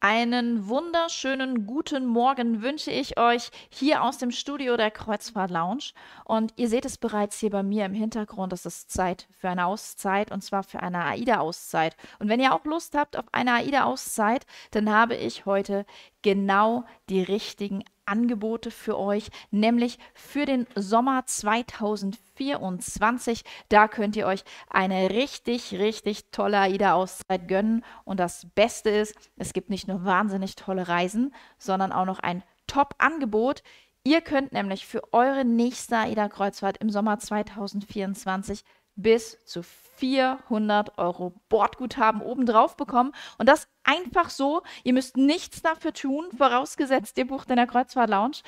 Einen wunderschönen guten Morgen wünsche ich euch hier aus dem Studio der Kreuzfahrt Lounge. Und ihr seht es bereits hier bei mir im Hintergrund. Es ist Zeit für eine Auszeit und zwar für eine AIDA-Auszeit. Und wenn ihr auch Lust habt auf eine AIDA-Auszeit, dann habe ich heute genau die richtigen Angebote für euch, nämlich für den Sommer 2024. Da könnt ihr euch eine richtig, richtig tolle AIDA-Auszeit gönnen. Und das Beste ist, es gibt nicht nur wahnsinnig tolle Reisen, sondern auch noch ein Top-Angebot. Ihr könnt nämlich für eure nächste AIDA-Kreuzfahrt im Sommer 2024 bis zu 400 Euro Bordguthaben obendrauf bekommen. Und das einfach so. Ihr müsst nichts dafür tun, vorausgesetzt, ihr bucht in der Kreuzfahrt Lounge.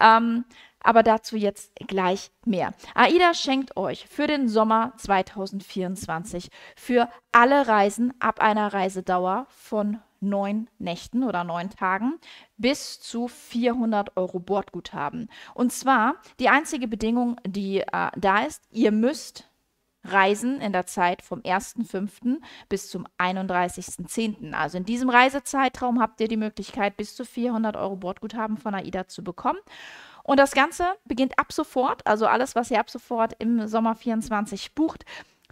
Ähm, aber dazu jetzt gleich mehr. AIDA schenkt euch für den Sommer 2024 für alle Reisen ab einer Reisedauer von neun Nächten oder neun Tagen bis zu 400 Euro Bordguthaben. Und zwar die einzige Bedingung, die äh, da ist, ihr müsst Reisen in der Zeit vom 1.5. bis zum 31.10. Also in diesem Reisezeitraum habt ihr die Möglichkeit, bis zu 400 Euro Bordguthaben von AIDA zu bekommen. Und das Ganze beginnt ab sofort, also alles, was ihr ab sofort im Sommer 24 bucht,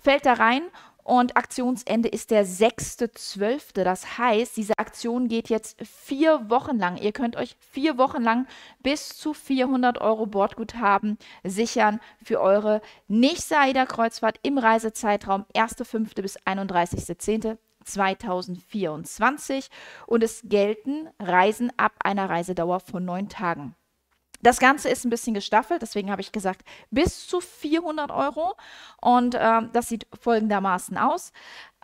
fällt da rein und Aktionsende ist der 6.12. Das heißt, diese Aktion geht jetzt vier Wochen lang. Ihr könnt euch vier Wochen lang bis zu 400 Euro Bordguthaben sichern für eure nächste AIDA-Kreuzfahrt im Reisezeitraum 1.5. bis 31.10. 2024 und es gelten Reisen ab einer Reisedauer von neun Tagen. Das Ganze ist ein bisschen gestaffelt, deswegen habe ich gesagt, bis zu 400 Euro. Und äh, das sieht folgendermaßen aus.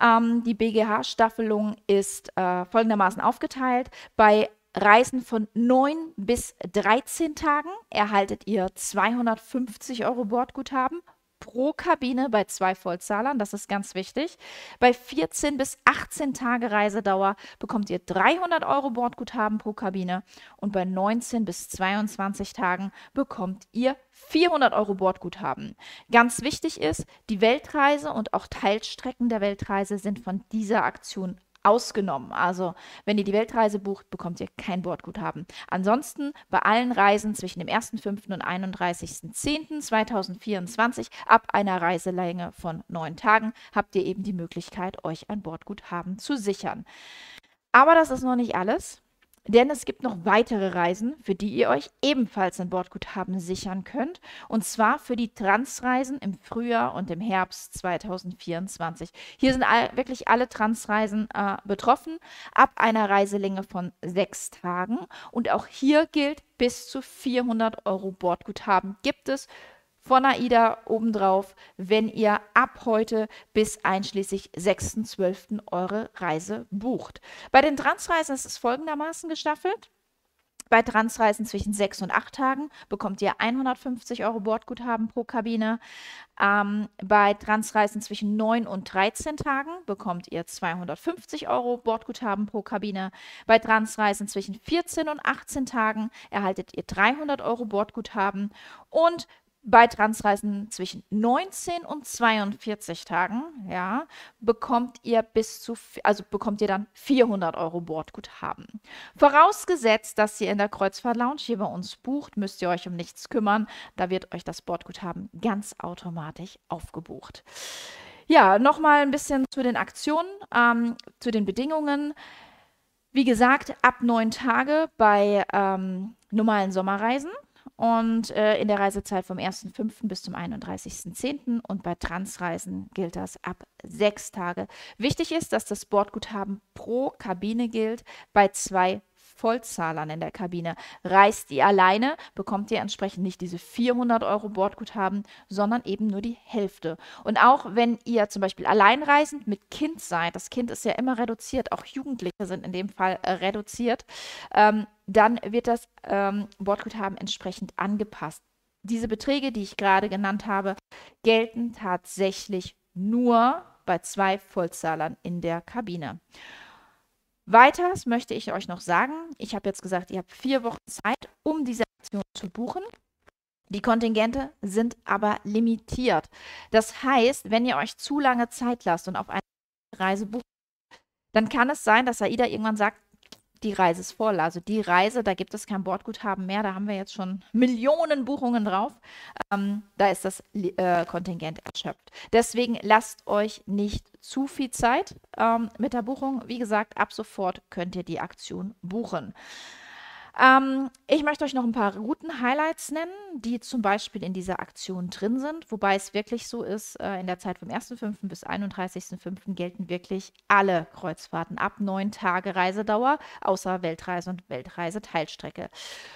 Ähm, die BGH-Staffelung ist äh, folgendermaßen aufgeteilt. Bei Reisen von 9 bis 13 Tagen erhaltet ihr 250 Euro Bordguthaben pro Kabine bei zwei Vollzahlern. Das ist ganz wichtig. Bei 14 bis 18 Tage Reisedauer bekommt ihr 300 Euro Bordguthaben pro Kabine und bei 19 bis 22 Tagen bekommt ihr 400 Euro Bordguthaben. Ganz wichtig ist, die Weltreise und auch Teilstrecken der Weltreise sind von dieser Aktion ausgenommen. Also, wenn ihr die Weltreise bucht, bekommt ihr kein Bordguthaben. Ansonsten bei allen Reisen zwischen dem 1.5. und 31.10.2024 ab einer Reiselänge von neun Tagen habt ihr eben die Möglichkeit, euch ein Bordguthaben zu sichern. Aber das ist noch nicht alles. Denn es gibt noch weitere Reisen, für die ihr euch ebenfalls ein Bordguthaben sichern könnt. Und zwar für die Transreisen im Frühjahr und im Herbst 2024. Hier sind all, wirklich alle Transreisen äh, betroffen, ab einer Reiselänge von sechs Tagen. Und auch hier gilt, bis zu 400 Euro Bordguthaben gibt es von AIDA obendrauf, wenn ihr ab heute bis einschließlich 6.12. eure Reise bucht. Bei den Transreisen ist es folgendermaßen gestaffelt. Bei Transreisen zwischen 6 und 8 Tagen bekommt ihr 150 Euro Bordguthaben pro Kabine. Ähm, bei Transreisen zwischen 9 und 13 Tagen bekommt ihr 250 Euro Bordguthaben pro Kabine. Bei Transreisen zwischen 14 und 18 Tagen erhaltet ihr 300 Euro Bordguthaben. Und bei Transreisen zwischen 19 und 42 Tagen, ja, bekommt ihr bis zu, also bekommt ihr dann 400 Euro Bordguthaben. Vorausgesetzt, dass ihr in der Kreuzfahrt Lounge hier bei uns bucht, müsst ihr euch um nichts kümmern. Da wird euch das Bordguthaben ganz automatisch aufgebucht. Ja, nochmal ein bisschen zu den Aktionen, ähm, zu den Bedingungen. Wie gesagt, ab neun Tage bei ähm, normalen Sommerreisen und äh, in der Reisezeit vom 1.5. bis zum 31.10. und bei Transreisen gilt das ab sechs Tage. Wichtig ist, dass das Bordguthaben pro Kabine gilt bei zwei Vollzahlern in der Kabine. Reist ihr alleine, bekommt ihr entsprechend nicht diese 400 Euro Bordguthaben, sondern eben nur die Hälfte. Und auch wenn ihr zum Beispiel alleinreisend mit Kind seid, das Kind ist ja immer reduziert, auch Jugendliche sind in dem Fall äh, reduziert, ähm, dann wird das ähm, Bordguthaben entsprechend angepasst. Diese Beträge, die ich gerade genannt habe, gelten tatsächlich nur bei zwei Vollzahlern in der Kabine. Weiters möchte ich euch noch sagen, ich habe jetzt gesagt, ihr habt vier Wochen Zeit, um diese Aktion zu buchen. Die Kontingente sind aber limitiert. Das heißt, wenn ihr euch zu lange Zeit lasst und auf eine Reise bucht, dann kann es sein, dass AIDA irgendwann sagt, die Reise ist voll. Also die Reise, da gibt es kein Bordguthaben mehr. Da haben wir jetzt schon Millionen Buchungen drauf. Ähm, da ist das äh, Kontingent erschöpft. Deswegen lasst euch nicht zu viel Zeit ähm, mit der Buchung. Wie gesagt, ab sofort könnt ihr die Aktion buchen. Ähm, ich möchte euch noch ein paar Routen-Highlights nennen, die zum Beispiel in dieser Aktion drin sind, wobei es wirklich so ist, äh, in der Zeit vom 1.5. bis 31.5. gelten wirklich alle Kreuzfahrten ab neun Tage Reisedauer, außer Weltreise und Weltreise-Teilstrecke.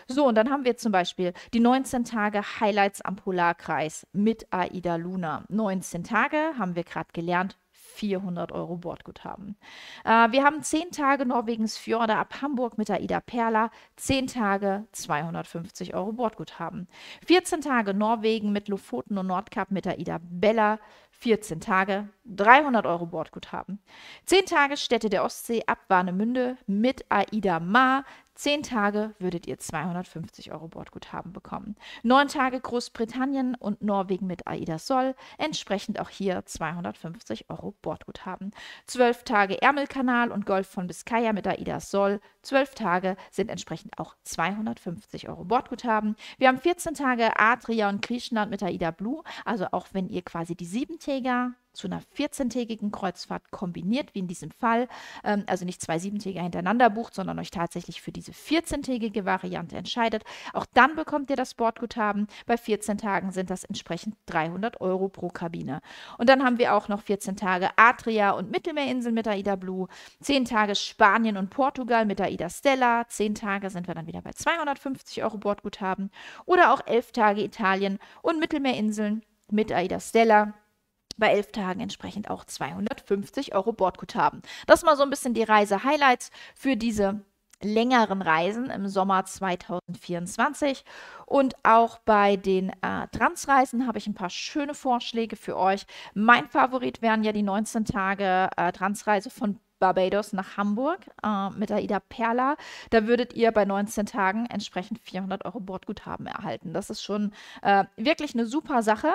So, und dann haben wir zum Beispiel die 19 Tage Highlights am Polarkreis mit Aida Luna. 19 Tage haben wir gerade gelernt, 400 Euro Bordguthaben. Äh, wir haben 10 Tage Norwegens Fjorde ab Hamburg mit der Ida Perla, 10 Tage 250 Euro Bordguthaben. 14 Tage Norwegen mit Lofoten und Nordkap mit der Ida Bella, 14 Tage 300 Euro Bordguthaben. 10 Tage Städte der Ostsee ab Warnemünde mit Aida Ma, Zehn Tage würdet ihr 250 Euro Bordguthaben bekommen. Neun Tage Großbritannien und Norwegen mit AIDA Sol, entsprechend auch hier 250 Euro Bordguthaben. Zwölf Tage Ärmelkanal und Golf von Biscaya mit AIDA Sol, zwölf Tage sind entsprechend auch 250 Euro Bordguthaben. Wir haben 14 Tage Adria und Griechenland mit AIDA Blue, also auch wenn ihr quasi die Siebentäger zu einer 14-tägigen Kreuzfahrt kombiniert, wie in diesem Fall, ähm, also nicht zwei Siebentäger hintereinander bucht, sondern euch tatsächlich für diese 14-tägige Variante entscheidet. Auch dann bekommt ihr das Bordguthaben. Bei 14 Tagen sind das entsprechend 300 Euro pro Kabine. Und dann haben wir auch noch 14 Tage Adria und Mittelmeerinseln mit AIDA Blue, 10 Tage Spanien und Portugal mit AIDA Stella, 10 Tage sind wir dann wieder bei 250 Euro Bordguthaben oder auch 11 Tage Italien und Mittelmeerinseln mit AIDA Stella bei elf Tagen entsprechend auch 250 Euro Bordguthaben. Das mal so ein bisschen die Reise-Highlights für diese längeren Reisen im Sommer 2024. Und auch bei den äh, Transreisen habe ich ein paar schöne Vorschläge für euch. Mein Favorit wären ja die 19 Tage äh, Transreise von Barbados nach Hamburg äh, mit der Ida Perla. Da würdet ihr bei 19 Tagen entsprechend 400 Euro Bordguthaben erhalten. Das ist schon äh, wirklich eine super Sache.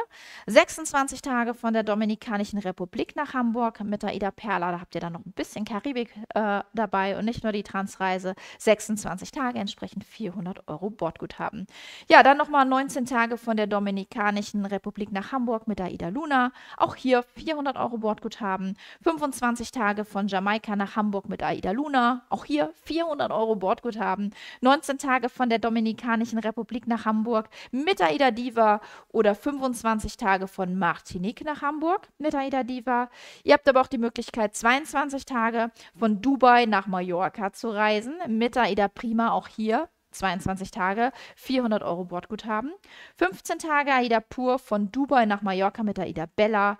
26 Tage von der Dominikanischen Republik nach Hamburg mit der Ida Perla. Da habt ihr dann noch ein bisschen Karibik äh, dabei und nicht nur die Transreise. 26 Tage entsprechend 400 Euro Bordguthaben. Ja, dann nochmal 19 Tage von der Dominikanischen Republik nach Hamburg mit der Ida Luna. Auch hier 400 Euro Bordguthaben. 25 Tage von Jamaika Jamaika nach Hamburg mit Aida Luna. Auch hier 400 Euro Bordguthaben. 19 Tage von der Dominikanischen Republik nach Hamburg mit Aida Diva oder 25 Tage von Martinique nach Hamburg mit Aida Diva. Ihr habt aber auch die Möglichkeit, 22 Tage von Dubai nach Mallorca zu reisen mit Aida Prima. Auch hier 22 Tage, 400 Euro Bordguthaben. 15 Tage Aida Pur von Dubai nach Mallorca mit Aida Bella.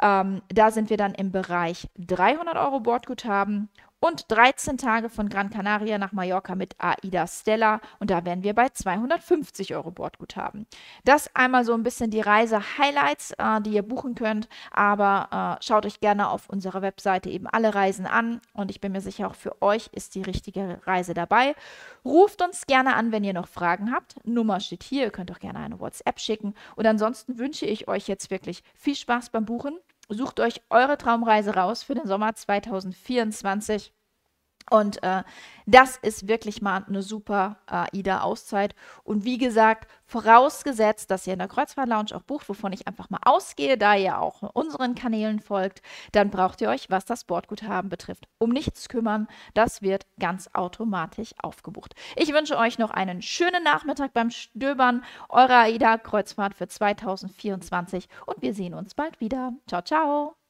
Ähm, da sind wir dann im Bereich 300 Euro Bordguthaben und 13 Tage von Gran Canaria nach Mallorca mit AIDA Stella und da wären wir bei 250 Euro Bordguthaben. Das einmal so ein bisschen die Reise-Highlights, äh, die ihr buchen könnt, aber äh, schaut euch gerne auf unserer Webseite eben alle Reisen an und ich bin mir sicher, auch für euch ist die richtige Reise dabei. Ruft uns gerne an, wenn ihr noch Fragen habt. Nummer steht hier, ihr könnt auch gerne eine WhatsApp schicken und ansonsten wünsche ich euch jetzt wirklich viel Spaß beim Buchen Sucht euch eure Traumreise raus für den Sommer 2024. Und äh, das ist wirklich mal eine super äh, AIDA-Auszeit. Und wie gesagt, vorausgesetzt, dass ihr in der Kreuzfahrt-Lounge auch bucht, wovon ich einfach mal ausgehe, da ihr auch unseren Kanälen folgt, dann braucht ihr euch, was das Bordguthaben betrifft, um nichts kümmern. Das wird ganz automatisch aufgebucht. Ich wünsche euch noch einen schönen Nachmittag beim Stöbern eurer AIDA-Kreuzfahrt für 2024 und wir sehen uns bald wieder. Ciao, ciao!